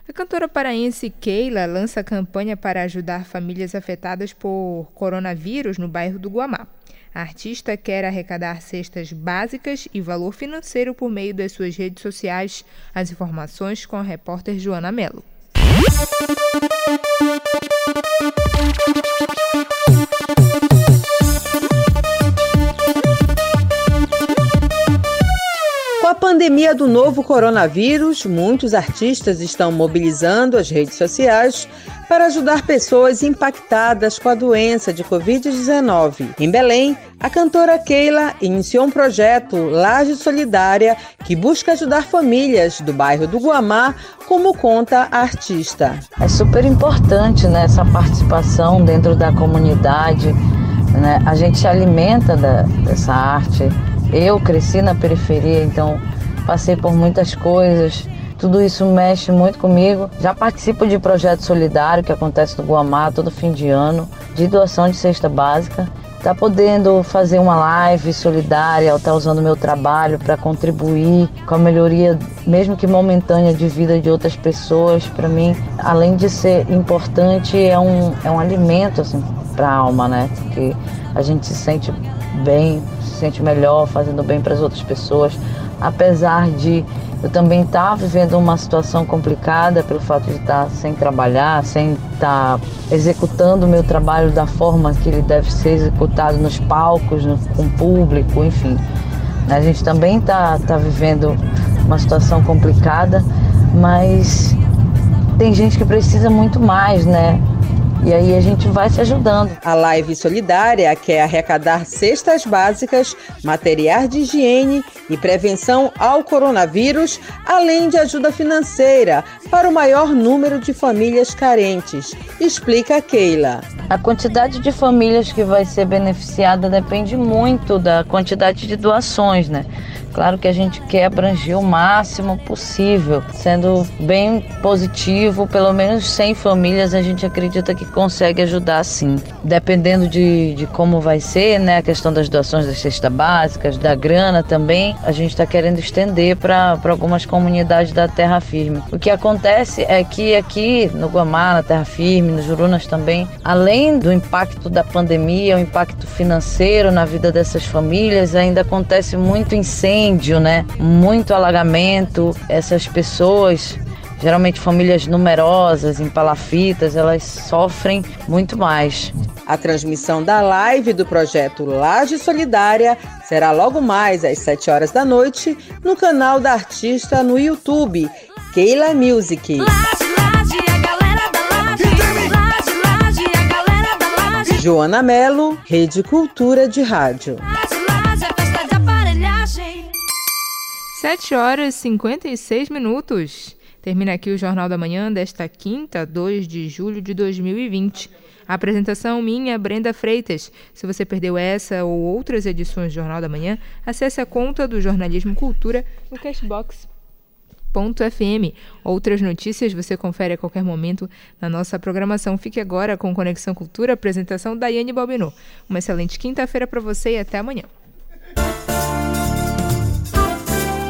A cantora paraense Keila lança campanha para ajudar famílias afetadas por coronavírus no bairro do Guamá. A artista quer arrecadar cestas básicas e valor financeiro por meio das suas redes sociais. As informações com a repórter Joana Mello. Pandemia do novo coronavírus, muitos artistas estão mobilizando as redes sociais para ajudar pessoas impactadas com a doença de Covid-19. Em Belém, a cantora Keila iniciou um projeto Laje Solidária que busca ajudar famílias do bairro do Guamá, como conta a artista. É super importante né, essa participação dentro da comunidade. Né? A gente se alimenta da, dessa arte. Eu cresci na periferia, então passei por muitas coisas. Tudo isso mexe muito comigo. Já participo de projeto solidário que acontece no Guamá todo fim de ano, de doação de cesta básica. Tá podendo fazer uma live solidária, estar tá usando meu trabalho para contribuir com a melhoria, mesmo que momentânea, de vida de outras pessoas, para mim, além de ser importante, é um, é um alimento assim, para a alma, né? Que a gente se sente bem, se sente melhor fazendo bem para as outras pessoas, apesar de eu também estar tá vivendo uma situação complicada pelo fato de estar tá sem trabalhar, sem estar tá executando o meu trabalho da forma que ele deve ser executado nos palcos, no, com o público, enfim. A gente também está tá vivendo uma situação complicada, mas tem gente que precisa muito mais, né? E aí a gente vai se ajudando. A live solidária quer arrecadar cestas básicas, material de higiene e prevenção ao coronavírus, além de ajuda financeira para o maior número de famílias carentes, explica Keila. A quantidade de famílias que vai ser beneficiada depende muito da quantidade de doações, né? Claro que a gente quer abranger o máximo possível, sendo bem positivo, pelo menos 100 famílias a gente acredita que consegue ajudar sim. Dependendo de, de como vai ser, né, a questão das doações das cestas básicas, da grana também, a gente está querendo estender para algumas comunidades da Terra Firme. O que acontece é que aqui no Guamá, na Terra Firme, nos Jurunas também, além do impacto da pandemia, o impacto financeiro na vida dessas famílias, ainda acontece muito incêndio incêndio, né? Muito alagamento. Essas pessoas geralmente famílias numerosas, em palafitas, elas sofrem muito mais. A transmissão da live do projeto Laje Solidária será logo mais às 7 horas da noite no canal da artista no YouTube, Keila Music. Joana Melo, Rede Cultura de Rádio. 7 horas e 56 minutos. Termina aqui o Jornal da Manhã desta quinta, 2 de julho de 2020. A apresentação minha, Brenda Freitas. Se você perdeu essa ou outras edições do Jornal da Manhã, acesse a conta do Jornalismo Cultura no Cashbox. FM. Outras notícias você confere a qualquer momento na nossa programação. Fique agora com Conexão Cultura, apresentação Daiane Balbinot. Uma excelente quinta-feira para você e até amanhã.